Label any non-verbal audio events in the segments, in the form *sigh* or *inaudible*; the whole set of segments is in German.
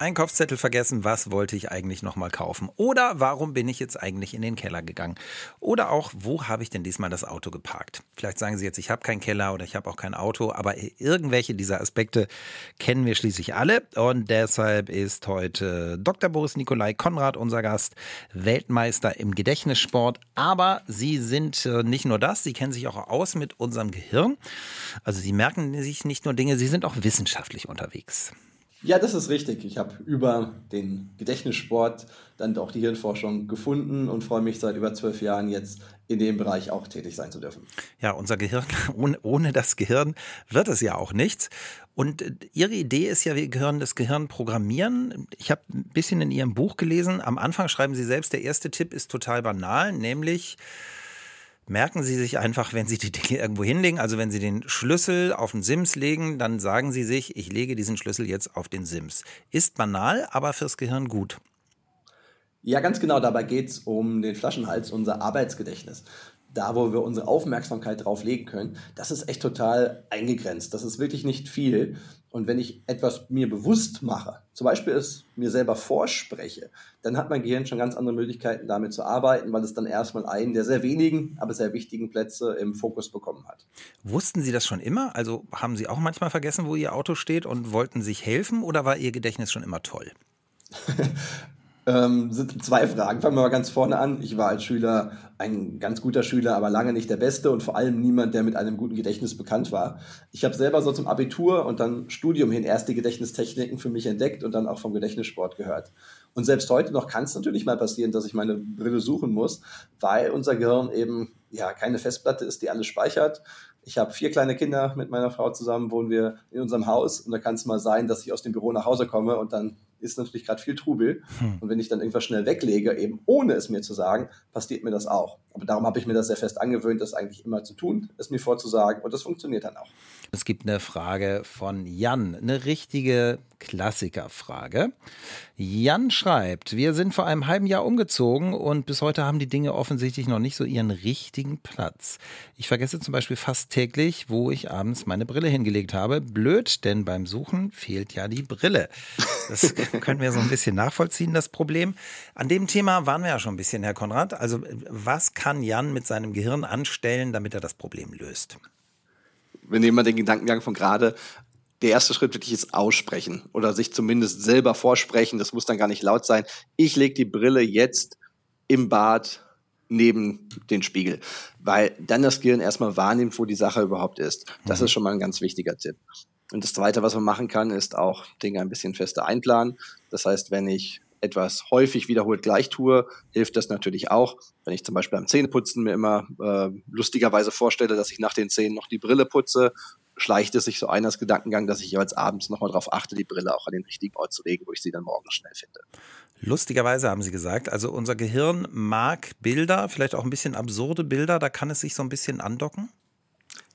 Einkaufszettel vergessen, was wollte ich eigentlich nochmal kaufen? Oder warum bin ich jetzt eigentlich in den Keller gegangen? Oder auch, wo habe ich denn diesmal das Auto geparkt? Vielleicht sagen Sie jetzt, ich habe keinen Keller oder ich habe auch kein Auto, aber irgendwelche dieser Aspekte kennen wir schließlich alle. Und deshalb ist heute Dr. Boris Nikolai Konrad unser Gast, Weltmeister im Gedächtnissport. Aber Sie sind äh, nicht nur das, Sie kennen sich auch aus mit unserem Gehirn. Also Sie merken sich nicht nur Dinge, Sie sind auch wissenschaftlich unterwegs. Ja, das ist richtig. Ich habe über den Gedächtnissport dann auch die Hirnforschung gefunden und freue mich seit über zwölf Jahren jetzt in dem Bereich auch tätig sein zu dürfen. Ja, unser Gehirn, *laughs* ohne, ohne das Gehirn wird es ja auch nichts. Und äh, Ihre Idee ist ja, wir gehören das Gehirn programmieren. Ich habe ein bisschen in Ihrem Buch gelesen. Am Anfang schreiben Sie selbst, der erste Tipp ist total banal, nämlich merken Sie sich einfach, wenn Sie die Dinge irgendwo hinlegen. Also wenn Sie den Schlüssel auf den Sims legen, dann sagen Sie sich, ich lege diesen Schlüssel jetzt auf den Sims. Ist banal, aber fürs Gehirn gut. Ja, ganz genau. Dabei geht es um den Flaschenhals, unser Arbeitsgedächtnis da, wo wir unsere Aufmerksamkeit drauf legen können, das ist echt total eingegrenzt. Das ist wirklich nicht viel. Und wenn ich etwas mir bewusst mache, zum Beispiel es mir selber vorspreche, dann hat mein Gehirn schon ganz andere Möglichkeiten, damit zu arbeiten, weil es dann erstmal einen der sehr wenigen, aber sehr wichtigen Plätze im Fokus bekommen hat. Wussten Sie das schon immer? Also haben Sie auch manchmal vergessen, wo Ihr Auto steht und wollten sich helfen oder war Ihr Gedächtnis schon immer toll? *laughs* ähm, sind zwei Fragen. Fangen wir mal ganz vorne an. Ich war als Schüler ein ganz guter Schüler, aber lange nicht der Beste und vor allem niemand, der mit einem guten Gedächtnis bekannt war. Ich habe selber so zum Abitur und dann Studium hin erst die Gedächtnistechniken für mich entdeckt und dann auch vom Gedächtnissport gehört. Und selbst heute noch kann es natürlich mal passieren, dass ich meine Brille suchen muss, weil unser Gehirn eben ja keine Festplatte ist, die alles speichert. Ich habe vier kleine Kinder mit meiner Frau zusammen, wohnen wir in unserem Haus und da kann es mal sein, dass ich aus dem Büro nach Hause komme und dann ist natürlich gerade viel Trubel. Hm. Und wenn ich dann irgendwas schnell weglege, eben ohne es mir zu sagen, passiert mir das auch. Aber darum habe ich mir das sehr fest angewöhnt, das eigentlich immer zu tun, es mir vorzusagen. Und das funktioniert dann auch. Es gibt eine Frage von Jan, eine richtige Klassikerfrage. Jan schreibt, wir sind vor einem halben Jahr umgezogen und bis heute haben die Dinge offensichtlich noch nicht so ihren richtigen Platz. Ich vergesse zum Beispiel fast täglich, wo ich abends meine Brille hingelegt habe. Blöd, denn beim Suchen fehlt ja die Brille. Das *laughs* *laughs* können wir so ein bisschen nachvollziehen, das Problem. An dem Thema waren wir ja schon ein bisschen, Herr Konrad. Also was kann Jan mit seinem Gehirn anstellen, damit er das Problem löst? wir nehmen mal den Gedankengang von gerade, der erste Schritt wirklich ist aussprechen oder sich zumindest selber vorsprechen. Das muss dann gar nicht laut sein. Ich lege die Brille jetzt im Bad neben den Spiegel, weil dann das Gehirn erstmal wahrnimmt, wo die Sache überhaupt ist. Das mhm. ist schon mal ein ganz wichtiger Tipp. Und das Zweite, was man machen kann, ist auch Dinge ein bisschen fester einplanen. Das heißt, wenn ich etwas häufig wiederholt gleich tue, hilft das natürlich auch. Wenn ich zum Beispiel beim Zähneputzen mir immer äh, lustigerweise vorstelle, dass ich nach den Zähnen noch die Brille putze, schleicht es sich so ein als Gedankengang, dass ich jeweils abends nochmal darauf achte, die Brille auch an den richtigen Ort zu legen, wo ich sie dann morgen schnell finde. Lustigerweise haben Sie gesagt, also unser Gehirn mag Bilder, vielleicht auch ein bisschen absurde Bilder, da kann es sich so ein bisschen andocken?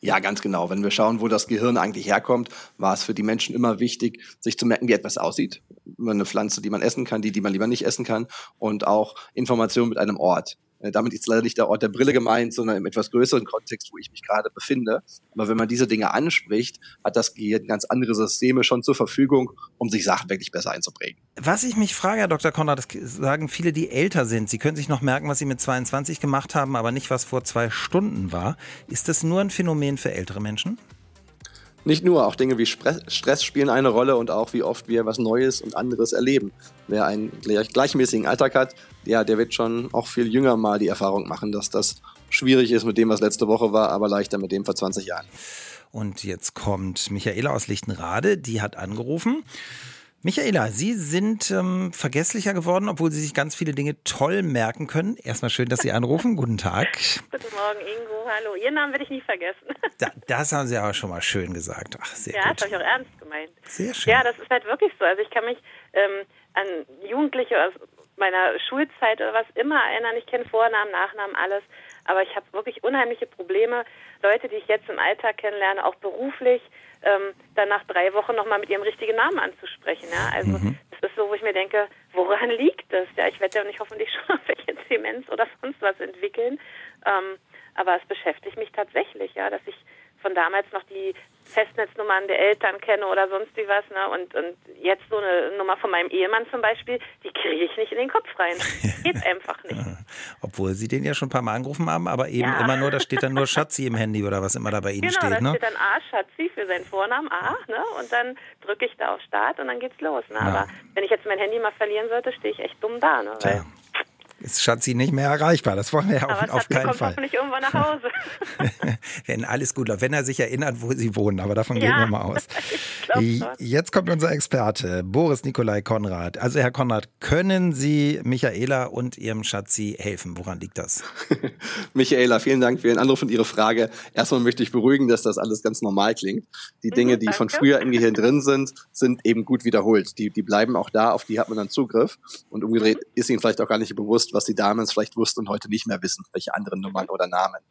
Ja, ganz genau. Wenn wir schauen, wo das Gehirn eigentlich herkommt, war es für die Menschen immer wichtig, sich zu merken, wie etwas aussieht. Eine Pflanze, die man essen kann, die, die man lieber nicht essen kann und auch Informationen mit einem Ort. Äh, damit ist leider nicht der Ort der Brille gemeint, sondern im etwas größeren Kontext, wo ich mich gerade befinde. Aber wenn man diese Dinge anspricht, hat das Gehirn ganz andere Systeme schon zur Verfügung, um sich Sachen wirklich besser einzuprägen. Was ich mich frage, Herr Dr. Konrad, das sagen viele, die älter sind. Sie können sich noch merken, was Sie mit 22 gemacht haben, aber nicht, was vor zwei Stunden war. Ist das nur ein Phänomen für ältere Menschen? Nicht nur, auch Dinge wie Stress spielen eine Rolle und auch wie oft wir was Neues und anderes erleben. Wer einen gleichmäßigen Alltag hat, ja, der wird schon auch viel jünger mal die Erfahrung machen, dass das schwierig ist mit dem, was letzte Woche war, aber leichter mit dem vor 20 Jahren. Und jetzt kommt Michaela aus Lichtenrade, die hat angerufen. Michaela, Sie sind ähm, vergesslicher geworden, obwohl Sie sich ganz viele Dinge toll merken können. Erstmal schön, dass Sie anrufen. *laughs* Guten Tag. Guten Morgen, Ingo. Hallo. Ihren Namen werde ich nicht vergessen. *laughs* Da, das haben Sie aber schon mal schön gesagt. Ach, sehr ja, gut. das habe ich auch ernst gemeint. Sehr schön. Ja, das ist halt wirklich so. Also ich kann mich ähm, an Jugendliche aus meiner Schulzeit oder was immer erinnern. Ich kenne Vornamen, Nachnamen, alles. Aber ich habe wirklich unheimliche Probleme. Leute, die ich jetzt im Alltag kennenlerne, auch beruflich, ähm, dann nach drei Wochen nochmal mit ihrem richtigen Namen anzusprechen. Ja? Also mhm. das ist so, wo ich mir denke, woran *laughs* liegt das? Ja, ich werde ja nicht hoffentlich *laughs* schon welche Demenz oder sonst was entwickeln. Ähm, aber es beschäftigt mich tatsächlich, ja, dass ich von damals noch die Festnetznummern der Eltern kenne oder sonst wie was. Ne? Und, und jetzt so eine Nummer von meinem Ehemann zum Beispiel, die kriege ich nicht in den Kopf rein. *laughs* Geht einfach nicht. Obwohl Sie den ja schon ein paar Mal angerufen haben, aber eben ja. immer nur, da steht dann nur Schatzi im Handy oder was immer da bei Ihnen genau, steht. Genau, da ne? steht dann A, Schatzi für seinen Vornamen, A, ne? und dann drücke ich da auf Start und dann geht's los. Ne? Ja. Aber wenn ich jetzt mein Handy mal verlieren sollte, stehe ich echt dumm da. Ne? Weil ist Schatzi nicht mehr erreichbar. Das wollen wir ja auf, auf keinen kommt Fall. hoffentlich irgendwann nach Hause. *laughs* wenn alles gut läuft, wenn er sich erinnert, wo sie wohnen, aber davon ja, gehen wir mal aus. *laughs* Jetzt kommt unser Experte, Boris Nikolai Konrad. Also Herr Konrad, können Sie Michaela und Ihrem Schatzi helfen? Woran liegt das? *laughs* Michaela, vielen Dank für Ihren Anruf und Ihre Frage. Erstmal möchte ich beruhigen, dass das alles ganz normal klingt. Die Dinge, die von früher im Gehirn drin sind, sind eben gut wiederholt. Die, die bleiben auch da, auf die hat man dann Zugriff. Und umgedreht ist Ihnen vielleicht auch gar nicht bewusst, was sie damals vielleicht wussten und heute nicht mehr wissen, welche anderen Nummern oder Namen.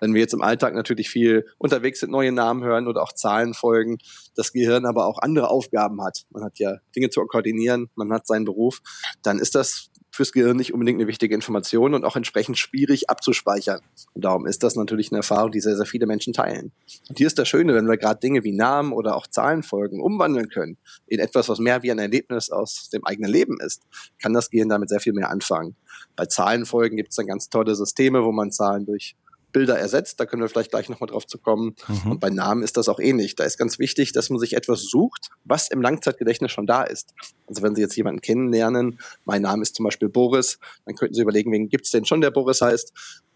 Wenn wir jetzt im Alltag natürlich viel unterwegs sind, neue Namen hören oder auch Zahlen folgen, das Gehirn aber auch andere Aufgaben hat. Man hat ja Dinge zu koordinieren, man hat seinen Beruf, dann ist das fürs Gehirn nicht unbedingt eine wichtige Information und auch entsprechend schwierig abzuspeichern. Und darum ist das natürlich eine Erfahrung, die sehr, sehr viele Menschen teilen. Und hier ist das Schöne, wenn wir gerade Dinge wie Namen oder auch Zahlenfolgen umwandeln können in etwas, was mehr wie ein Erlebnis aus dem eigenen Leben ist, kann das Gehirn damit sehr viel mehr anfangen. Bei Zahlenfolgen gibt es dann ganz tolle Systeme, wo man Zahlen durch Bilder ersetzt. Da können wir vielleicht gleich nochmal drauf zu kommen. Mhm. Und bei Namen ist das auch ähnlich. Da ist ganz wichtig, dass man sich etwas sucht, was im Langzeitgedächtnis schon da ist. Also wenn Sie jetzt jemanden kennenlernen, mein Name ist zum Beispiel Boris, dann könnten Sie überlegen, wen gibt es denn schon, der Boris heißt?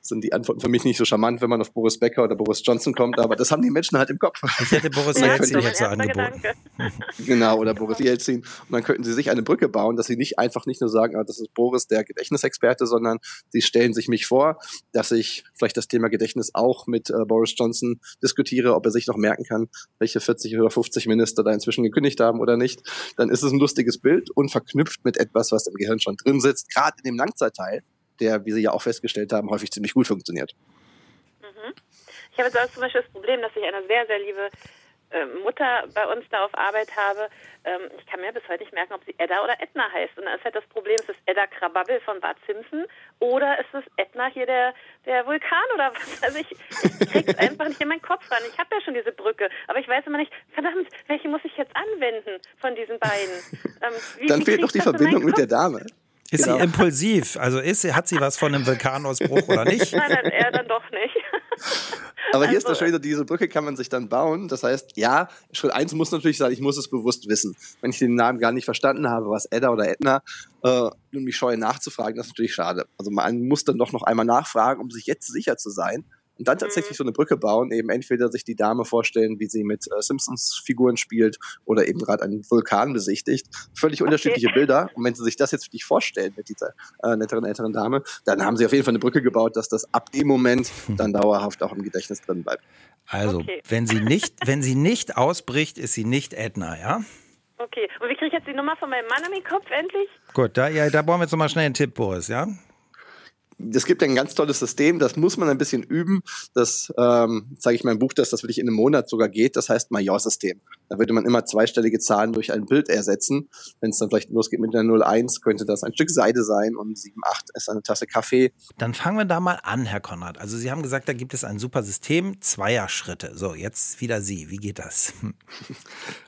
Sind die Antworten für mich nicht so charmant, wenn man auf Boris Becker oder Boris Johnson kommt, aber das haben die Menschen halt im Kopf. *laughs* Ich hätte Boris Jelzin jetzt so angeboten. *laughs* genau, oder Boris Jelzin. Und dann könnten sie sich eine Brücke bauen, dass sie nicht einfach nicht nur sagen, ah, das ist Boris, der Gedächtnisexperte, sondern sie stellen sich mich vor, dass ich vielleicht das Thema Gedächtnis auch mit äh, Boris Johnson diskutiere, ob er sich noch merken kann, welche 40 oder 50 Minister da inzwischen gekündigt haben oder nicht. Dann ist es ein lustiges Bild und verknüpft mit etwas, was im Gehirn schon drin sitzt, gerade in dem Langzeitteil der, wie Sie ja auch festgestellt haben, häufig ziemlich gut funktioniert. Mhm. Ich habe jetzt auch zum Beispiel das Problem, dass ich eine sehr, sehr liebe äh, Mutter bei uns da auf Arbeit habe. Ähm, ich kann mir bis heute nicht merken, ob sie Edda oder Edna heißt. Und dann ist halt das Problem, ist es Edda Krababbel von Bart Simpson oder ist es Edna hier der, der Vulkan oder was? *laughs* Also ich, ich krieg's einfach nicht in meinen Kopf ran. Ich habe ja schon diese Brücke, aber ich weiß immer nicht, verdammt, welche muss ich jetzt anwenden von diesen beiden? Ähm, wie, dann fehlt noch die Verbindung mit der Dame. Ist genau. sie impulsiv? Also ist sie, hat sie was von einem Vulkanausbruch oder nicht? Nein, nein, er dann doch nicht. *laughs* Aber hier also, ist das Schöne, diese Brücke kann man sich dann bauen. Das heißt, ja, Schritt eins muss natürlich sein, ich muss es bewusst wissen. Wenn ich den Namen gar nicht verstanden habe, was Edda oder Edna, äh, und mich scheue nachzufragen, das ist natürlich schade. Also man muss dann doch noch einmal nachfragen, um sich jetzt sicher zu sein, und dann tatsächlich mhm. so eine Brücke bauen, eben entweder sich die Dame vorstellen, wie sie mit äh, Simpsons-Figuren spielt oder eben gerade einen Vulkan besichtigt. Völlig okay. unterschiedliche Bilder. Und wenn sie sich das jetzt wirklich vorstellen mit dieser äh, netteren älteren Dame, dann haben sie auf jeden Fall eine Brücke gebaut, dass das ab dem Moment dann dauerhaft auch im Gedächtnis drin bleibt. Also, okay. wenn sie nicht, wenn sie nicht ausbricht, ist sie nicht Edna, ja? Okay. Und wie kriege ich jetzt die Nummer von meinem Mann in den Kopf endlich? Gut, da, ja, da brauchen wir jetzt nochmal schnell einen Tipp, Boris, ja? Es gibt ein ganz tolles System, das muss man ein bisschen üben. Das ähm, zeige ich in meinem Buch, dass das wirklich in einem Monat sogar geht. Das heißt Major-System. Da würde man immer zweistellige Zahlen durch ein Bild ersetzen. Wenn es dann vielleicht losgeht mit einer 01, könnte das ein Stück Seide sein und 78 ist eine Tasse Kaffee. Dann fangen wir da mal an, Herr Konrad. Also Sie haben gesagt, da gibt es ein super System, Zweier-Schritte. So, jetzt wieder Sie. Wie geht das? *laughs*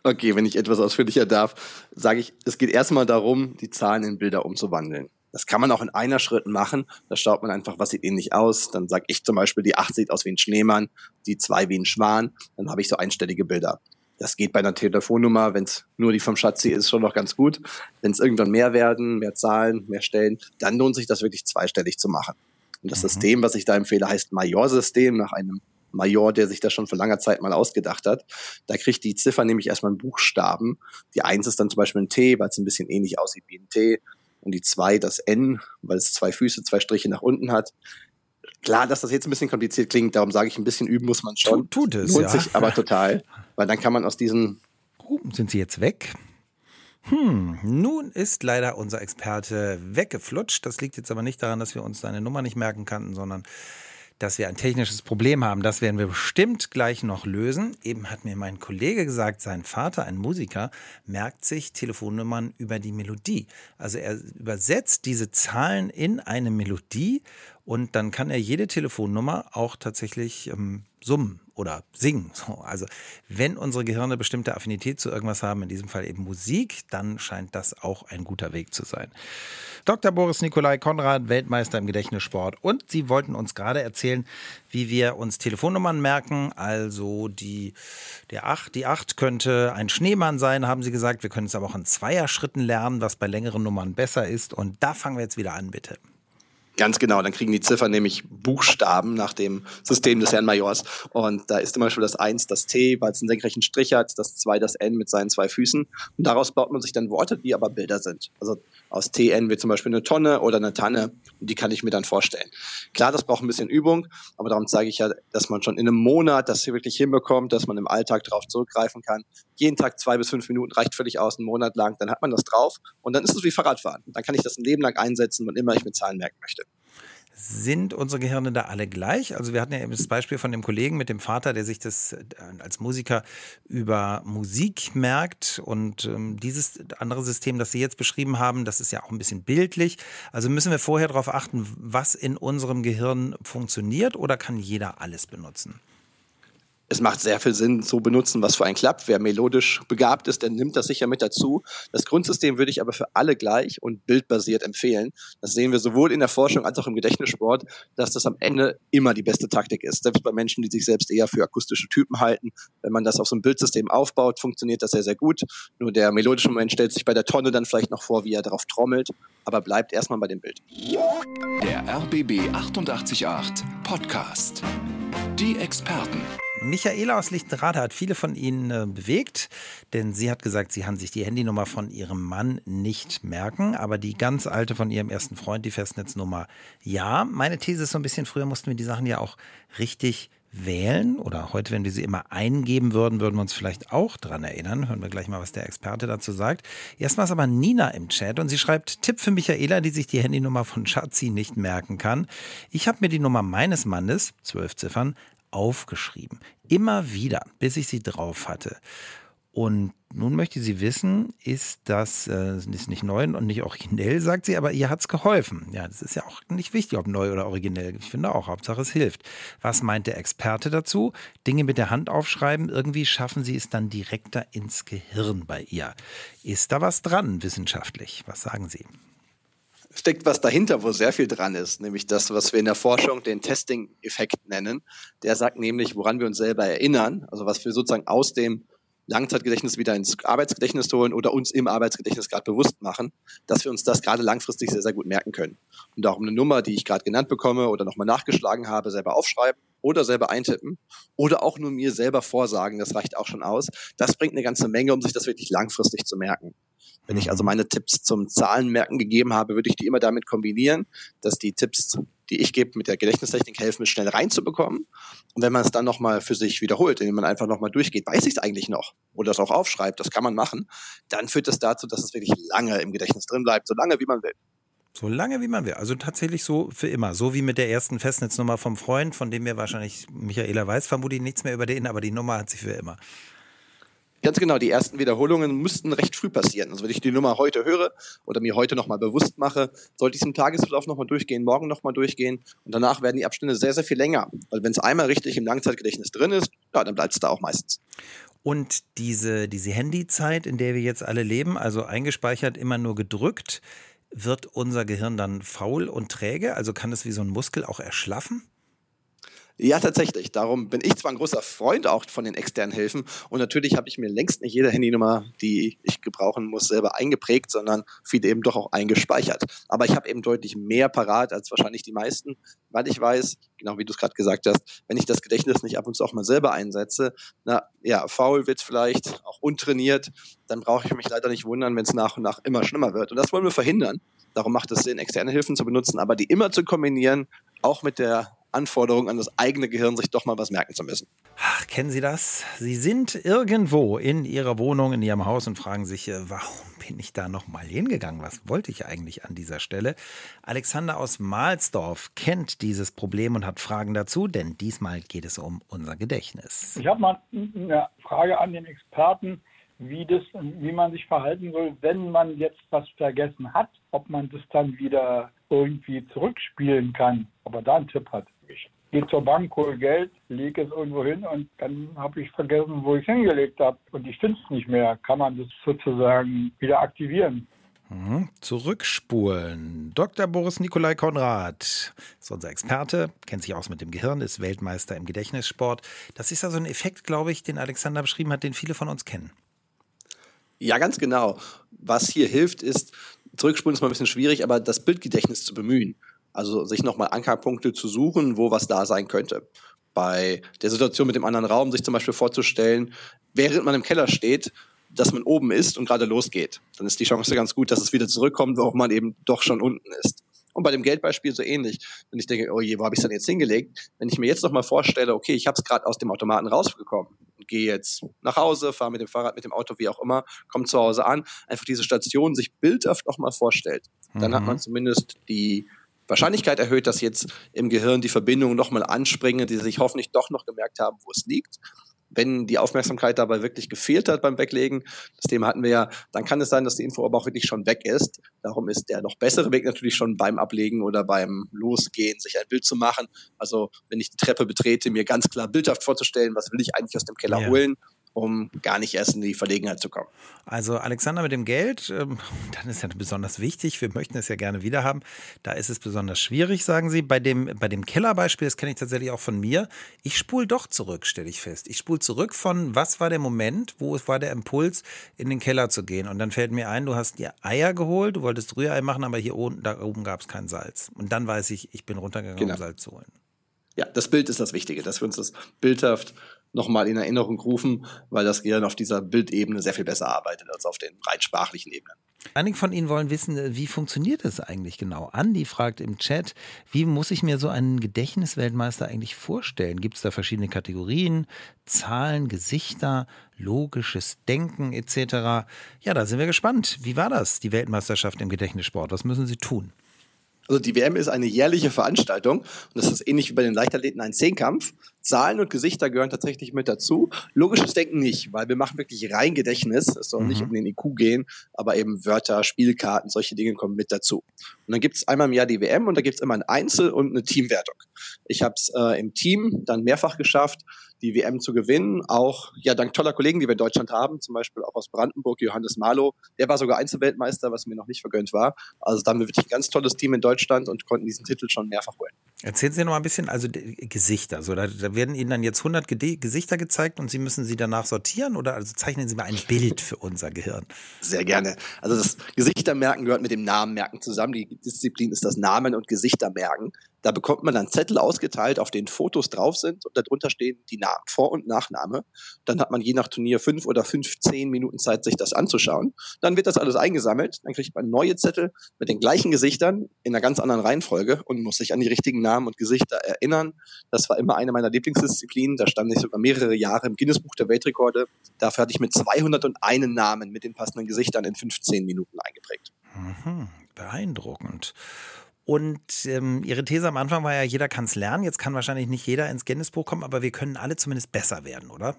Okay, wenn ich etwas ausführlicher darf, sage ich, es geht erstmal darum, die Zahlen in Bilder umzuwandeln. Das kann man auch in einer Schritt machen. Da schaut man einfach, was sieht ähnlich aus. Dann sage ich zum Beispiel, die 8 sieht aus wie ein Schneemann, die 2 wie ein Schwan. Dann habe ich so einstellige Bilder. Das geht bei einer Telefonnummer, wenn es nur die vom Schatzi ist, schon noch ganz gut. Wenn es irgendwann mehr werden, mehr Zahlen, mehr Stellen, dann lohnt sich das wirklich zweistellig zu machen. Und das mhm. System, was ich da empfehle, heißt Major-System, nach einem Major, der sich das schon vor langer Zeit mal ausgedacht hat. Da kriegt die Ziffer nämlich erstmal einen Buchstaben. Die 1 ist dann zum Beispiel ein T, weil es ein bisschen ähnlich aussieht wie ein T und die 2 das N, weil es zwei Füße, zwei Striche nach unten hat. Klar, dass das jetzt ein bisschen kompliziert klingt, darum sage ich, ein bisschen üben muss man schon. Tut, tut es, Lohnt ja. sich aber total, weil dann kann man aus diesen... Oh, sind Sie jetzt weg? Hm, nun ist leider unser Experte weggeflutscht. Das liegt jetzt aber nicht daran, dass wir uns seine Nummer nicht merken kannten, sondern dass wir ein technisches Problem haben. Das werden wir bestimmt gleich noch lösen. Eben hat mir mein Kollege gesagt, sein Vater, ein Musiker, merkt sich Telefonnummern über die Melodie. Also er übersetzt diese Zahlen in eine Melodie Und dann kann er jede Telefonnummer auch tatsächlich ähm, summen oder singen. *laughs* So, also wenn unsere Gehirne bestimmte Affinität zu irgendwas haben, in diesem Fall eben Musik, dann scheint das auch ein guter Weg zu sein. Dr. Boris Nikolai Konrad, Weltmeister im Gedächtnissport. Und Sie wollten uns gerade erzählen, wie wir uns Telefonnummern merken. Also die, der acht, die 8 könnte ein Schneemann sein, haben Sie gesagt. Wir können es aber auch in Zweierschritten lernen, was bei längeren Nummern besser ist. Und da fangen wir jetzt wieder an, bitte. Ganz genau, dann kriegen die Ziffern nämlich Buchstaben nach dem System des Herrn Majors. Und da ist zum Beispiel das 1 das T, weil es einen senkrechten Strich hat, das 2 das N mit seinen zwei Füßen. Und daraus baut man sich dann Worte, die aber Bilder sind. Also aus TN wird zum Beispiel eine Tonne oder eine Tanne und die kann ich mir dann vorstellen. Klar, das braucht ein bisschen Übung, aber darum zeige ich ja, dass man schon in einem Monat das hier wirklich hinbekommt, dass man im Alltag darauf zurückgreifen kann. Jeden Tag zwei bis fünf Minuten reicht völlig aus, einen Monat lang, dann hat man das drauf und dann ist es wie Fahrradfahren. Dann kann ich das ein Leben lang einsetzen, wann immer ich mir Zahlen merken möchte. Sind unsere Gehirne da alle gleich? Also wir hatten ja eben das Beispiel von dem Kollegen mit dem Vater, der sich das äh, als Musiker über Musik merkt und ähm, dieses andere System, das Sie jetzt beschrieben haben, das ist ja auch ein bisschen bildlich. Also müssen wir vorher darauf achten, was in unserem Gehirn funktioniert oder kann jeder alles benutzen? Es macht sehr viel Sinn, so benutzen, was für ein klappt. Wer melodisch begabt ist, der nimmt das sicher mit dazu. Das Grundsystem würde ich aber für alle gleich und bildbasiert empfehlen. Das sehen wir sowohl in der Forschung als auch im Gedächtnissport, dass das am Ende immer die beste Taktik ist. Selbst bei Menschen, die sich selbst eher für akustische Typen halten. Wenn man das auf so ein Bildsystem aufbaut, funktioniert das sehr, sehr gut. Nur der melodische Moment stellt sich bei der Tonne dann vielleicht noch vor, wie er darauf trommelt, aber bleibt erstmal bei dem Bild. Der RBB 888 Podcast. Die Experten. Michaela aus Lichtenrade hat viele von Ihnen äh, bewegt, denn sie hat gesagt, sie kann sich die Handynummer von ihrem Mann nicht merken, aber die ganz alte von ihrem ersten Freund, die Festnetznummer, ja. Meine These ist so ein bisschen, früher mussten wir die Sachen ja auch richtig wählen oder heute, wenn wir sie immer eingeben würden, würden wir uns vielleicht auch dran erinnern. Hören wir gleich mal, was der Experte dazu sagt. Erstmal ist aber Nina im Chat und sie schreibt, Tipp für Michaela, die sich die Handynummer von Schatzi nicht merken kann. Ich habe mir die Nummer meines Mannes, zwölf Ziffern, aufgeschrieben. Immer wieder, bis ich sie drauf hatte. Und nun möchte sie wissen, ist das äh, ist nicht neu und nicht originell, sagt sie, aber ihr hat es geholfen. Ja, das ist ja auch nicht wichtig, ob neu oder originell. Ich finde auch, Hauptsache es hilft. Was meint der Experte dazu? Dinge mit der Hand aufschreiben, irgendwie schaffen sie es dann direkter ins Gehirn bei ihr. Ist da was dran wissenschaftlich? Was sagen Sie? Steckt was dahinter, wo sehr viel dran ist, nämlich das, was wir in der Forschung den Testing-Effekt nennen. Der sagt nämlich, woran wir uns selber erinnern, also was wir sozusagen aus dem Langzeitgedächtnis wieder ins Arbeitsgedächtnis holen oder uns im Arbeitsgedächtnis gerade bewusst machen, dass wir uns das gerade langfristig sehr, sehr gut merken können. Und darum eine Nummer, die ich gerade genannt bekomme oder nochmal nachgeschlagen habe, selber aufschreiben oder selber eintippen oder auch nur mir selber vorsagen, das reicht auch schon aus. Das bringt eine ganze Menge, um sich das wirklich langfristig zu merken. Wenn ich also mhm. meine Tipps zum Zahlenmerken gegeben habe, würde ich die immer damit kombinieren, dass die Tipps, die ich gebe, mit der Gedächtnistechnik helfen, es schnell reinzubekommen. Und wenn man es dann nochmal für sich wiederholt, indem man einfach nochmal durchgeht, weiß ich es eigentlich noch oder es auch aufschreibt, das kann man machen, dann führt das dazu, dass es wirklich lange im Gedächtnis drin bleibt, so lange wie man will. So lange wie man will. Also tatsächlich so für immer. So wie mit der ersten Festnetznummer vom Freund, von dem mir wahrscheinlich Michaela weiß, vermutlich nichts mehr über den, aber die Nummer hat sie für immer. Ganz genau, die ersten Wiederholungen müssten recht früh passieren. Also wenn ich die Nummer heute höre oder mir heute nochmal bewusst mache, sollte ich es im Tagesverlauf nochmal durchgehen, morgen nochmal durchgehen und danach werden die Abstände sehr, sehr viel länger. Weil wenn es einmal richtig im Langzeitgedächtnis drin ist, ja, dann bleibt es da auch meistens. Und diese, diese Handyzeit, in der wir jetzt alle leben, also eingespeichert, immer nur gedrückt, wird unser Gehirn dann faul und träge? Also kann es wie so ein Muskel auch erschlaffen? Ja, tatsächlich. Darum bin ich zwar ein großer Freund auch von den externen Hilfen und natürlich habe ich mir längst nicht jede Handynummer, die ich gebrauchen muss, selber eingeprägt, sondern viele eben doch auch eingespeichert. Aber ich habe eben deutlich mehr parat als wahrscheinlich die meisten, weil ich weiß, genau wie du es gerade gesagt hast, wenn ich das Gedächtnis nicht ab und zu auch mal selber einsetze, na ja, faul wird vielleicht, auch untrainiert, dann brauche ich mich leider nicht wundern, wenn es nach und nach immer schlimmer wird. Und das wollen wir verhindern. Darum macht es Sinn, externe Hilfen zu benutzen, aber die immer zu kombinieren, auch mit der Anforderung an das eigene Gehirn, sich doch mal was merken zu müssen. Ach, kennen Sie das? Sie sind irgendwo in Ihrer Wohnung, in Ihrem Haus und fragen sich, äh, warum bin ich da nochmal hingegangen? Was wollte ich eigentlich an dieser Stelle? Alexander aus Mahlsdorf kennt dieses Problem und hat Fragen dazu, denn diesmal geht es um unser Gedächtnis. Ich habe mal eine Frage an den Experten. wie, das, wie man sich verhalten soll, wenn man jetzt was vergessen hat, ob man das dann wieder irgendwie zurückspielen kann. Ob er da einen Tipp hat. Gehe zur Bank, hole Geld, lege es irgendwo hin und dann habe ich vergessen, wo ich es hingelegt habe und ich finde es nicht mehr. Kann man das sozusagen wieder aktivieren? Mhm. Zurückspulen. Dr. Boris Nikolai Konrad ist unser Experte, kennt sich aus mit dem Gehirn, ist Weltmeister im Gedächtnissport. Das ist also ein Effekt, glaube ich, den Alexander beschrieben hat, den viele von uns kennen. Ja, ganz genau. Was hier hilft, ist, zurückspulen ist mal ein bisschen schwierig, aber das Bildgedächtnis zu bemühen. Also sich nochmal Ankerpunkte zu suchen, wo was da sein könnte. Bei der Situation mit dem anderen Raum sich zum Beispiel vorzustellen, während man im Keller steht, dass man oben ist und gerade losgeht. Dann ist die Chance ganz gut, dass es wieder zurückkommt, wo man eben doch schon unten ist. Und bei dem Geldbeispiel so ähnlich. Wenn ich denke, oh je, wo habe ich es denn jetzt hingelegt? Wenn ich mir jetzt nochmal vorstelle, okay, ich habe es gerade aus dem Automaten rausbekommen und gehe jetzt nach Hause, fahre mit dem Fahrrad, mit dem Auto, wie auch immer, komme zu Hause an, einfach diese Station sich bildhaft nochmal vorstellt. Dann mhm. hat man zumindest die Wahrscheinlichkeit erhöht, dass jetzt im Gehirn die Verbindungen nochmal anspringen, die sich hoffentlich doch noch gemerkt haben, wo es liegt wenn die Aufmerksamkeit dabei wirklich gefehlt hat beim Weglegen, das Thema hatten wir ja, dann kann es sein, dass die Info aber auch wirklich schon weg ist. Darum ist der noch bessere Weg natürlich schon beim Ablegen oder beim Losgehen, sich ein Bild zu machen. Also wenn ich die Treppe betrete, mir ganz klar bildhaft vorzustellen, was will ich eigentlich aus dem Keller ja. holen um gar nicht erst in die Verlegenheit zu kommen. Also Alexander mit dem Geld, ähm, dann ist ja besonders wichtig. Wir möchten es ja gerne wieder haben. Da ist es besonders schwierig, sagen Sie. Bei dem, bei dem Kellerbeispiel, das kenne ich tatsächlich auch von mir. Ich spule doch zurück, stelle ich fest. Ich spule zurück von, was war der Moment, wo war der Impuls, in den Keller zu gehen. Und dann fällt mir ein, du hast dir Eier geholt, du wolltest Rührei machen, aber hier oben, da oben gab es kein Salz. Und dann weiß ich, ich bin runtergegangen, genau. um Salz zu holen. Ja, das Bild ist das Wichtige, dass wir uns das bildhaft nochmal in Erinnerung rufen, weil das Gehirn auf dieser Bildebene sehr viel besser arbeitet als auf den rein sprachlichen Ebenen. Einige von Ihnen wollen wissen, äh, wie funktioniert das eigentlich genau? Andi fragt im Chat, wie muss ich mir so einen Gedächtnisweltmeister eigentlich vorstellen? Gibt es da verschiedene Kategorien, Zahlen, Gesichter, logisches Denken etc.? Ja, da sind wir gespannt. Wie war das, die Weltmeisterschaft im Gedächtnissport? Was müssen Sie tun? Also die WM ist eine jährliche Veranstaltung und das ist ähnlich wie bei den Leichtathleten ein Zehnkampf. Zahlen und Gesichter gehören tatsächlich mit dazu. Logisches Denken nicht, weil wir machen wirklich rein Gedächtnis. Es soll mhm. nicht um den IQ gehen, aber eben Wörter, Spielkarten, solche Dinge kommen mit dazu. Und dann gibt es einmal im Jahr die WM und da gibt es immer ein Einzel- und eine Teamwertung. Ich habe es äh, im Team dann mehrfach geschafft, die WM zu gewinnen. Auch ja dank toller Kollegen, die wir in Deutschland haben, zum Beispiel auch aus Brandenburg, Johannes Malo. Der war sogar Einzelweltmeister, was mir noch nicht vergönnt war. Also da haben wir wirklich ein ganz tolles Team in Deutschland und konnten diesen Titel schon mehrfach holen. Erzählen Sie noch mal ein bisschen, also Gesichter. So, da, da werden Ihnen dann jetzt 100 Gesichter gezeigt und Sie müssen sie danach sortieren oder also zeichnen Sie mal ein Bild für unser Gehirn. Sehr gerne. Also das Gesichtermerken gehört mit dem Namenmerken zusammen. Die Disziplin ist das Namen- und Gesichtermerken. Da bekommt man dann Zettel ausgeteilt, auf denen Fotos drauf sind und darunter stehen die Namen, Vor- und Nachname. Dann hat man je nach Turnier fünf oder fünfzehn Minuten Zeit, sich das anzuschauen. Dann wird das alles eingesammelt. Dann kriegt man neue Zettel mit den gleichen Gesichtern in einer ganz anderen Reihenfolge und muss sich an die richtigen Namen und Gesichter erinnern. Das war immer eine meiner Lieblingsdisziplinen. Da stand ich sogar mehrere Jahre im Guinness-Buch der Weltrekorde. Dafür hatte ich mit 201 Namen mit den passenden Gesichtern in 15 Minuten eingeprägt. Mhm, beeindruckend. Und ähm, Ihre These am Anfang war ja, jeder kann es lernen. Jetzt kann wahrscheinlich nicht jeder ins Guinness-Buch kommen, aber wir können alle zumindest besser werden, oder?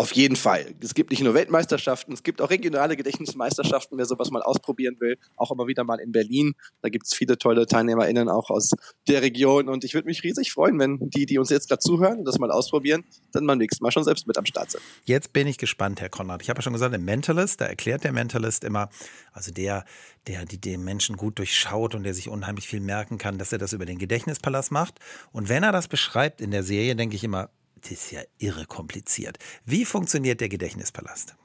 Auf jeden Fall. Es gibt nicht nur Weltmeisterschaften, es gibt auch regionale Gedächtnismeisterschaften, wer sowas mal ausprobieren will. Auch immer wieder mal in Berlin. Da gibt es viele tolle TeilnehmerInnen auch aus der Region. Und ich würde mich riesig freuen, wenn die, die uns jetzt gerade zuhören und das mal ausprobieren, dann beim nächsten Mal schon selbst mit am Start sind. Jetzt bin ich gespannt, Herr Konrad. Ich habe ja schon gesagt, im Mentalist, da erklärt der Mentalist immer, also der, der die den Menschen gut durchschaut und der sich unheimlich viel merken kann, dass er das über den Gedächtnispalast macht. Und wenn er das beschreibt in der Serie, denke ich immer, das ist ja irre kompliziert. Wie funktioniert der Gedächtnispalast?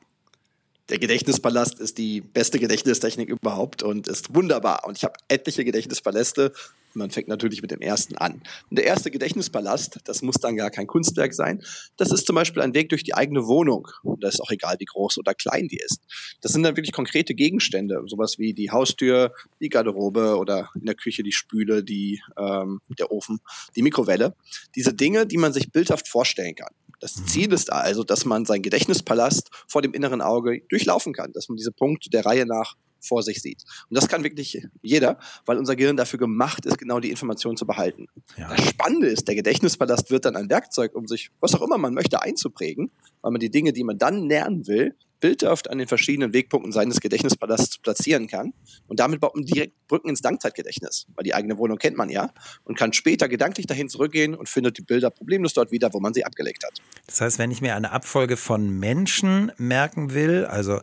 Der Gedächtnispalast ist die beste Gedächtnistechnik überhaupt und ist wunderbar. Und ich habe etliche Gedächtnispaläste man fängt natürlich mit dem ersten an. Und der erste Gedächtnispalast, das muss dann gar kein Kunstwerk sein. Das ist zum Beispiel ein Weg durch die eigene Wohnung. Und da ist auch egal, wie groß oder klein die ist. Das sind dann wirklich konkrete Gegenstände, sowas wie die Haustür, die Garderobe oder in der Küche die Spüle, die, ähm, der Ofen, die Mikrowelle. Diese Dinge, die man sich bildhaft vorstellen kann. Das mhm. Ziel ist also, dass man seinen Gedächtnispalast vor dem inneren Auge durchlaufen kann, dass man diese Punkte der Reihe nach vor sich sieht. Und das kann wirklich jeder, weil unser Gehirn dafür gemacht ist, genau die Informationen zu behalten. Ja. Das Spannende ist, der Gedächtnispalast wird dann ein Werkzeug, um sich, was auch immer man möchte, einzuprägen, weil man die Dinge, die man dann lernen will, bildhaft an den verschiedenen Wegpunkten seines Gedächtnispalasts platzieren kann. Und damit baut man direkt Brücken ins Langzeitgedächtnis, weil die eigene Wohnung kennt man ja und kann später gedanklich dahin zurückgehen und findet die Bilder problemlos dort wieder, wo man sie abgelegt hat. Das heißt, wenn ich mir eine Abfolge von Menschen merken will, also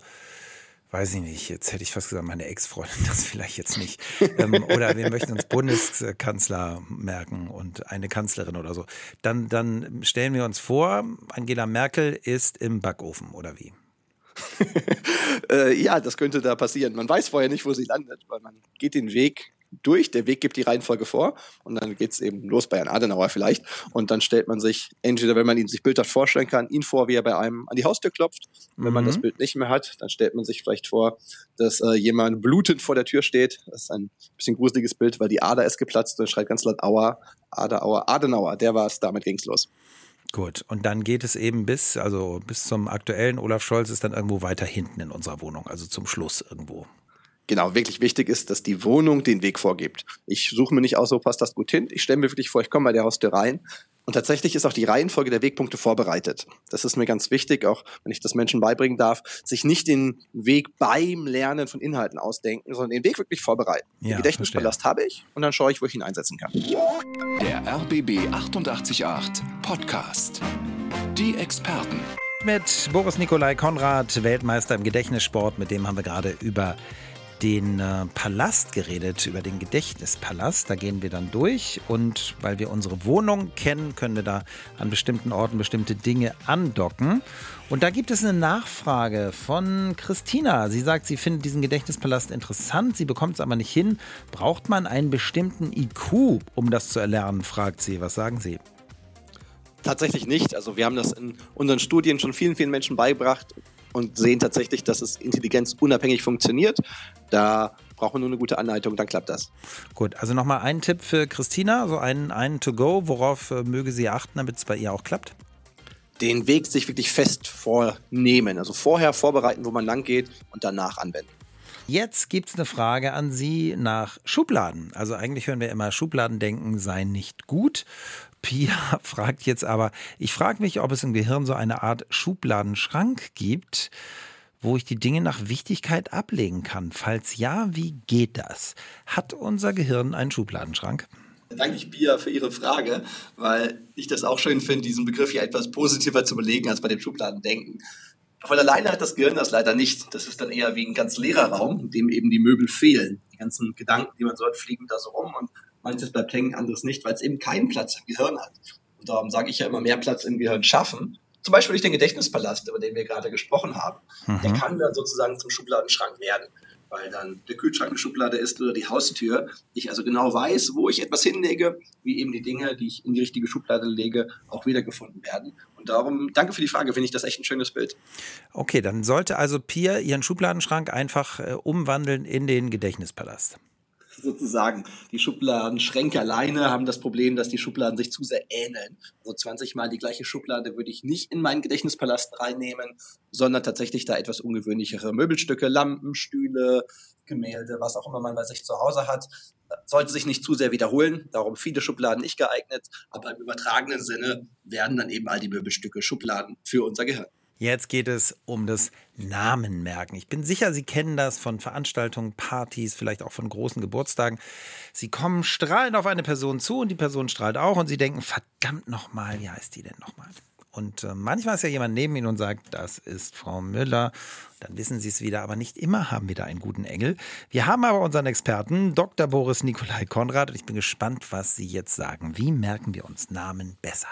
weiß ich nicht, jetzt hätte ich fast gesagt, meine Ex-Freundin, *laughs* das vielleicht jetzt nicht. ähm, oder wir möchten uns Bundeskanzler merken und eine Kanzlerin oder so. Dann, dann stellen wir uns vor, Angela Merkel ist im Backofen oder wie? *laughs* äh, ja, das könnte da passieren. Man weiß vorher nicht, wo sie landet, weil man geht den Weg durch. Der Weg gibt die Reihenfolge vor und dann geht es eben los bei Herrn Adenauer vielleicht. Und dann stellt man sich, entweder wenn man ihn sich bildhaft vorstellen kann, ihn vor, wie er bei einem an die Haustür klopft. Und wenn mhm. man das mhm. Bild nicht mehr hat, dann stellt man sich vielleicht vor, dass äh, jemand blutend vor der Tür steht. Das ist ein bisschen gruseliges Bild, weil die Ader ist geplatzt und schreit ganz laut Aua, Ader, Aua, Adenauer. Der war es, damit ging's los. Gut, und dann geht es eben bis, also bis zum aktuellen Olaf Scholz ist dann irgendwo weiter hinten in unserer Wohnung, also zum Schluss irgendwo. Genau, wirklich wichtig ist, dass die Wohnung den Weg vorgibt. Ich suche mir nicht aus, so passt das gut hin. Ich stelle mir wirklich vor, ich komme bei der Haustür rein und tatsächlich ist auch die Reihenfolge der Wegpunkte vorbereitet. Das ist mir ganz wichtig, auch wenn ich das Menschen beibringen darf, sich nicht den Weg beim Lernen von Inhalten ausdenken, sondern den Weg wirklich vorbereiten. Ja, den Gedächtnispalast habe ich und dann schaue ich, wo ich ihn einsetzen kann. Der RBB 888 Podcast. Die Experten. Mit Boris Nikolai Konrad, Weltmeister im Gedächtnissport, mit dem haben wir gerade über den äh, Palast geredet, über den Gedächtnispalast. Da gehen wir dann durch und weil wir unsere Wohnung kennen, können wir da an bestimmten Orten bestimmte Dinge andocken. Und da gibt es eine Nachfrage von Christina. Sie sagt, sie findet diesen Gedächtnispalast interessant, sie bekommt es aber nicht hin. Braucht man einen bestimmten IQ, um das zu erlernen, fragt sie. Was sagen Sie? Tatsächlich nicht. Also wir haben das in unseren Studien schon vielen, vielen Menschen beigebracht und sehen tatsächlich, dass es intelligenzunabhängig funktioniert. Da braucht man nur eine gute Anleitung, dann klappt das. Gut, also nochmal ein Tipp für Christina, so einen, einen to go. Worauf äh, möge sie achten, damit es bei ihr auch klappt? Den Weg sich wirklich fest vornehmen. Also vorher vorbereiten, wo man lang geht und danach anwenden. Jetzt gibt es eine Frage an Sie nach Schubladen. Also eigentlich hören wir immer, Schubladendenken sei nicht gut. Pia *laughs* fragt jetzt aber, ich frage mich, ob es im Gehirn so eine Art Schubladenschrank gibt, wo ich die Dinge nach Wichtigkeit ablegen kann. Falls ja, wie geht das? Hat unser Gehirn einen Schubladenschrank? Danke ich Pia für Ihre Frage, weil ich das auch schön finde, diesen Begriff hier etwas positiver zu belegen als bei dem Schubladendenken. Von alleine hat das Gehirn das leider nicht. Das ist dann eher wie ein ganz leerer Raum, in dem eben die Möbel fehlen. Die ganzen Gedanken, die man so hat, fliegen da so rum und manches bleibt hängen, anderes nicht, weil es eben keinen Platz im Gehirn hat. Und darum sage ich ja immer, mehr Platz im Gehirn schaffen. Zum Beispiel durch den Gedächtnispalast, über den wir gerade gesprochen haben. Mhm. Der kann dann sozusagen zum Schubladenschrank werden, weil dann der Kühlschrank eine Schublade ist oder die Haustür. Ich also genau weiß, wo ich etwas hinlege, wie eben die Dinge, die ich in die richtige Schublade lege, auch wiedergefunden werden. Und darum, danke für die Frage, finde ich das echt ein schönes Bild. Okay, dann sollte also Pia ihren Schubladenschrank einfach äh, umwandeln in den Gedächtnispalast sozusagen. Die Schubladenschränke alleine haben das Problem, dass die Schubladen sich zu sehr ähneln. Also 20 Mal die gleiche Schublade würde ich nicht in meinen Gedächtnispalast reinnehmen, sondern tatsächlich da etwas ungewöhnlichere Möbelstücke, Lampen, Stühle, Gemälde, was auch immer man bei sich zu Hause hat. Sollte sich nicht zu sehr wiederholen, darum viele Schubladen nicht geeignet, aber im übertragenen Sinne werden dann eben all die Möbelstücke Schubladen für unser Gehirn. Jetzt geht es um das Namenmerken. Ich bin sicher, Sie kennen das von Veranstaltungen, Partys, vielleicht auch von großen Geburtstagen. Sie kommen strahlend auf eine Person zu und die Person strahlt auch und Sie denken, verdammt nochmal, wie heißt die denn nochmal? Und äh, manchmal ist ja jemand neben Ihnen und sagt, das ist Frau Müller. Dann wissen Sie es wieder, aber nicht immer haben wir da einen guten Engel. Wir haben aber unseren Experten, Dr. Boris Nikolai Konrad, und ich bin gespannt, was Sie jetzt sagen. Wie merken wir uns Namen besser?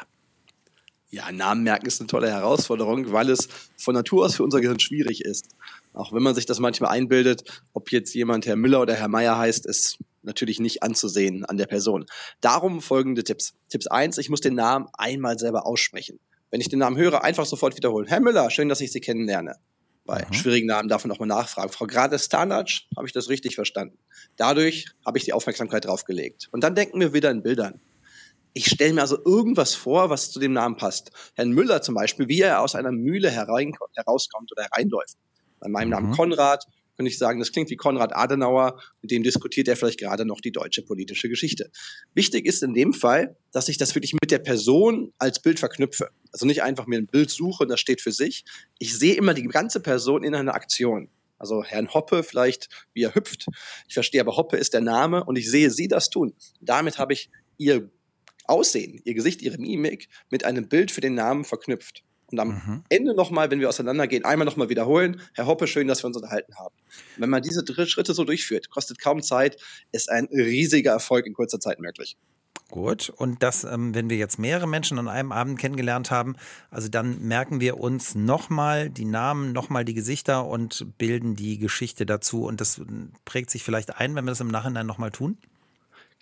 Ja, Namen merken ist eine tolle Herausforderung, weil es von Natur aus für unser Gehirn schwierig ist. Auch wenn man sich das manchmal einbildet, ob jetzt jemand Herr Müller oder Herr Meier heißt, ist natürlich nicht anzusehen an der Person. Darum folgende Tipps. Tipps eins: ich muss den Namen einmal selber aussprechen. Wenn ich den Namen höre, einfach sofort wiederholen. Herr Müller, schön, dass ich Sie kennenlerne. Bei mhm. schwierigen Namen darf man nochmal nachfragen. Frau Grade Stanac, habe ich das richtig verstanden? Dadurch habe ich die Aufmerksamkeit draufgelegt. Und dann denken wir wieder in Bildern ich stelle mir also irgendwas vor, was zu dem Namen passt. Herrn Müller zum Beispiel, wie er aus einer Mühle herein, herauskommt oder hereinläuft. Bei meinem mhm. Namen Konrad könnte ich sagen, das klingt wie Konrad Adenauer, mit dem diskutiert er vielleicht gerade noch die deutsche politische Geschichte. Wichtig ist in dem Fall, dass ich das wirklich mit der Person als Bild verknüpfe. Also nicht einfach mir ein Bild suche und das steht für sich. Ich sehe immer die ganze Person in einer Aktion. Also Herrn Hoppe vielleicht, wie er hüpft. Ich verstehe aber, Hoppe ist der Name und ich sehe sie das tun. Damit habe ich ihr Aussehen, ihr Gesicht, ihre Mimik mit einem Bild für den Namen verknüpft. Und am mhm. Ende nochmal, wenn wir auseinandergehen, einmal nochmal wiederholen. Herr Hoppe, schön, dass wir uns unterhalten haben. wenn man diese Schritte so durchführt, kostet kaum Zeit, ist ein riesiger Erfolg in kurzer Zeit möglich. Gut, und das, ähm, wenn wir jetzt mehrere Menschen an einem Abend kennengelernt haben, also dann merken wir uns nochmal die Namen, nochmal die Gesichter und bilden die Geschichte dazu. Und das prägt sich vielleicht ein, wenn wir das im Nachhinein nochmal tun?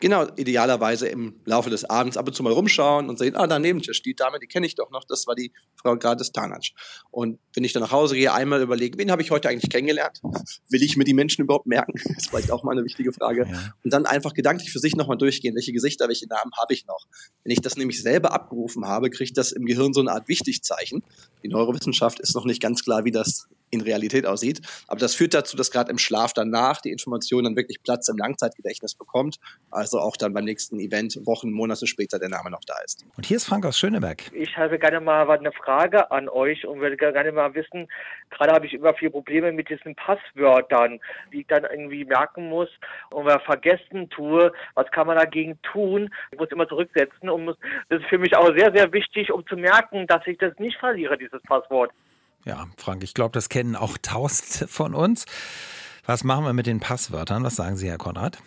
Genau, idealerweise im Laufe des Abends ab und zu mal rumschauen und sehen, ah, daneben steht die Dame, die kenne ich doch noch, das war die Frau Grades Tanatsch. Und wenn ich dann nach Hause gehe, einmal überlegen, wen habe ich heute eigentlich kennengelernt? *laughs* Will ich mir die Menschen überhaupt merken? *laughs* Das ist vielleicht auch mal eine wichtige Frage. Ja. Und dann einfach gedanklich für sich nochmal durchgehen, welche Gesichter, welche Namen habe ich noch? Wenn ich das nämlich selber abgerufen habe, kriegt das im Gehirn so eine Art Wichtigzeichen. Die Neurowissenschaft ist noch nicht ganz klar, wie das in Realität aussieht. Aber das führt dazu, dass gerade im Schlaf danach die Information dann wirklich Platz im Langzeitgedächtnis bekommt. Also auch dann beim nächsten Event Wochen, Monate später der Name noch da ist. Und hier ist Frank aus Schöneberg. Ich habe gerne mal eine Frage an euch und würde gerne mal wissen, gerade habe ich immer viele Probleme mit diesen Passwörtern, die ich dann irgendwie merken muss und wer vergessen tue, was kann man dagegen tun? Ich muss immer zurücksetzen und muss, das ist für mich auch sehr, sehr wichtig, um zu merken, dass ich das nicht verliere, dieses Passwort. Ja, Frank, ich glaube, das kennen auch *laughs* Tausende von uns. Was machen wir mit den Passwörtern? Was sagen Sie, Herr Konrad?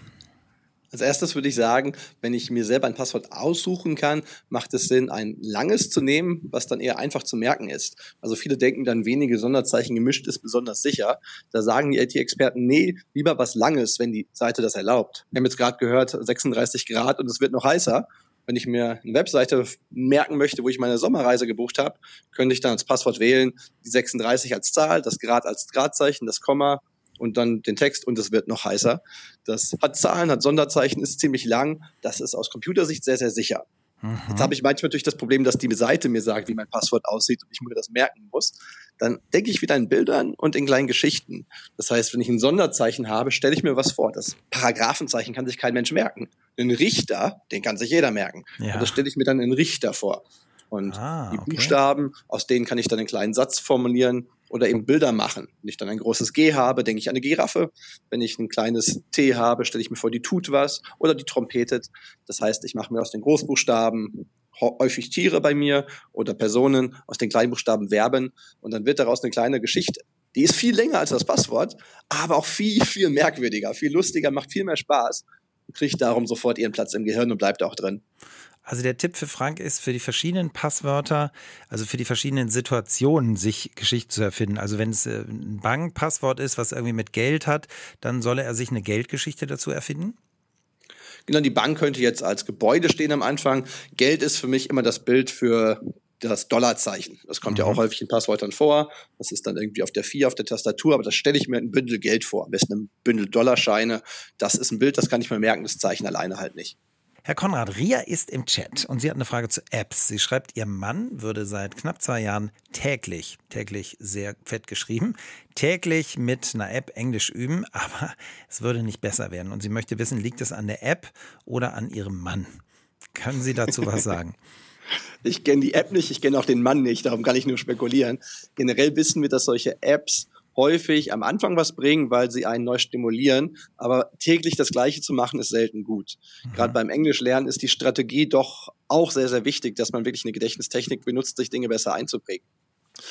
Als erstes würde ich sagen, wenn ich mir selber ein Passwort aussuchen kann, macht es Sinn, ein langes zu nehmen, was dann eher einfach zu merken ist. Also viele denken dann, wenige Sonderzeichen gemischt ist besonders sicher. Da sagen die IT-Experten, nee, lieber was Langes, wenn die Seite das erlaubt. Wir haben jetzt gerade gehört, 36 Grad und es wird noch heißer. Wenn ich mir eine Webseite merken möchte, wo ich meine Sommerreise gebucht habe, könnte ich dann als Passwort wählen, die 36 als Zahl, das Grad als Gradzeichen, das Komma und dann den Text und es wird noch heißer. Das hat Zahlen, hat Sonderzeichen, ist ziemlich lang. Das ist aus Computersicht sehr, sehr sicher. Mhm. Jetzt habe ich manchmal natürlich das Problem, dass die Seite mir sagt, wie mein Passwort aussieht und ich mir das merken muss. Dann denke ich wieder in Bildern und in kleinen Geschichten. Das heißt, wenn ich ein Sonderzeichen habe, stelle ich mir was vor. Das Paragraphenzeichen kann sich kein Mensch merken. Ein Richter, den kann sich jeder merken. Ja. Und das stelle ich mir dann in Richter vor. Und ah, die Buchstaben, aus denen kann ich dann einen kleinen Satz formulieren oder eben Bilder machen. Wenn ich dann ein großes G habe, denke ich an eine Giraffe. Wenn ich ein kleines T habe, stelle ich mir vor, die tut was oder die trompetet. Das heißt, ich mache mir aus den Großbuchstaben häufig Tiere bei mir oder Personen, aus den Kleinbuchstaben Verben und dann wird daraus eine kleine Geschichte. Die ist viel länger als das Passwort, aber auch viel, viel merkwürdiger, viel lustiger, macht viel mehr Spaß und kriegt darum sofort ihren Platz im Gehirn und bleibt auch drin. Also der Tipp für Frank ist, für die verschiedenen Passwörter, also für die verschiedenen Situationen, sich Geschichte zu erfinden. Also wenn es äh, ein Bankpasswort ist, was irgendwie mit Geld hat, dann solle er sich eine Geldgeschichte dazu erfinden? Genau, die Bank könnte jetzt als Gebäude stehen am Anfang. Geld ist für mich immer das Bild für das Dollarzeichen. Das kommt mhm. ja auch häufig in Passwörtern vor. Das ist dann irgendwie auf der 4 auf der Tastatur, aber das stelle ich mir ein Bündel Geld vor. Am besten ein Bündel Dollarscheine. Das ist ein Bild, das kann ich mir merken, das Zeichen alleine halt nicht. Herr Konrad, Ria ist im Chat und sie hat eine Frage zu Apps. Sie schreibt, ihr Mann würde seit knapp zwei Jahren täglich, täglich sehr fett geschrieben, täglich mit einer App Englisch üben, *laughs* aber es würde nicht besser werden. Und sie möchte wissen, liegt es an der App oder an ihrem Mann? Können Sie dazu was *laughs* sagen? Ich kenne die App nicht, ich kenne auch den Mann nicht, darum kann ich nur spekulieren. Generell wissen wir, dass solche Apps häufig am Anfang was bringen, weil sie einen neu stimulieren. Aber täglich das Gleiche zu machen, ist selten gut. Mhm. Gerade beim Englischlernen ist die Strategie doch auch sehr, sehr wichtig, dass man wirklich eine Gedächtnistechnik benutzt, sich Dinge besser einzuprägen.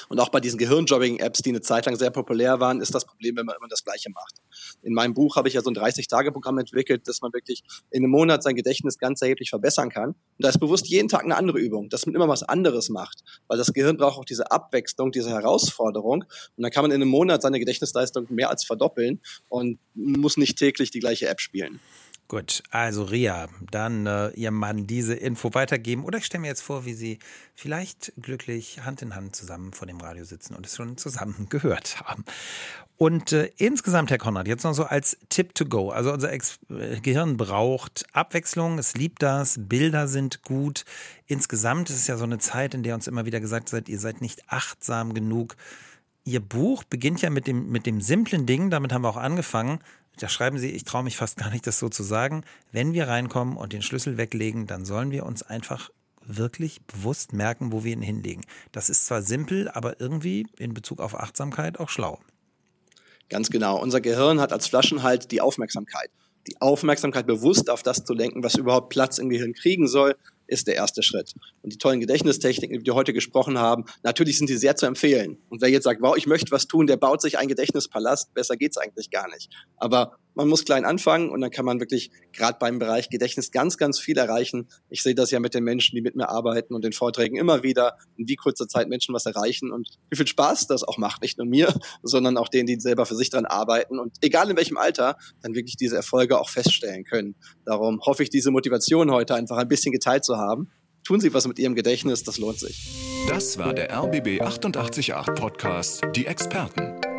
Und auch bei diesen Gehirnjobbing-Apps, die eine Zeit lang sehr populär waren, ist das Problem, wenn man immer das Gleiche macht. In meinem Buch habe ich ja so ein 30-Tage-Programm entwickelt, dass man wirklich in einem Monat sein Gedächtnis ganz erheblich verbessern kann. Und da ist bewusst jeden Tag eine andere Übung, dass man immer was anderes macht. Weil das Gehirn braucht auch diese Abwechslung, diese Herausforderung. Und dann kann man in einem Monat seine Gedächtnisleistung mehr als verdoppeln und muss nicht täglich die gleiche App spielen. Gut, also Ria, dann äh, Ihrem Mann diese Info weitergeben. Oder ich stelle mir jetzt vor, wie Sie vielleicht glücklich Hand in Hand zusammen vor dem Radio sitzen und es schon zusammen *laughs* gehört haben. Und äh, insgesamt, Herr Konrad, jetzt noch so als Tipp to go. Also unser Ex äh, Gehirn braucht Abwechslung, es liebt das, Bilder sind gut. Insgesamt ist es ja so eine Zeit, in der uns immer wieder gesagt wird, ihr seid nicht achtsam genug Ihr Buch beginnt ja mit dem, mit dem simplen Ding, damit haben wir auch angefangen. Da schreiben Sie, ich traue mich fast gar nicht, das so zu sagen. Wenn wir reinkommen und den Schlüssel weglegen, dann sollen wir uns einfach wirklich bewusst merken, wo wir ihn hinlegen. Das ist zwar simpel, aber irgendwie in Bezug auf Achtsamkeit auch schlau. Ganz genau. Unser Gehirn hat als Flaschenhalt die Aufmerksamkeit. Die Aufmerksamkeit bewusst auf das zu lenken, was überhaupt Platz im Gehirn kriegen soll, ist der erste Schritt. Und die tollen Gedächtnistechniken, die wir heute gesprochen haben, natürlich sind die sehr zu empfehlen. Und wer jetzt sagt, wow, ich möchte was tun, der baut sich einen Gedächtnispalast, besser geht's eigentlich gar nicht. Aber man muss klein anfangen und dann kann man wirklich gerade beim Bereich Gedächtnis ganz, ganz viel erreichen. Ich sehe das ja mit den Menschen, die mit mir arbeiten und den Vorträgen immer wieder, in wie kurzer Zeit Menschen was erreichen und wie viel Spaß das auch macht. Nicht nur mir, sondern auch denen, die selber für sich dran arbeiten und egal in welchem Alter, dann wirklich diese Erfolge auch feststellen können. Darum hoffe ich, diese Motivation heute einfach ein bisschen geteilt zu haben. Tun Sie was mit Ihrem Gedächtnis, das lohnt sich. Das war der RBB 888 Podcast, die Experten.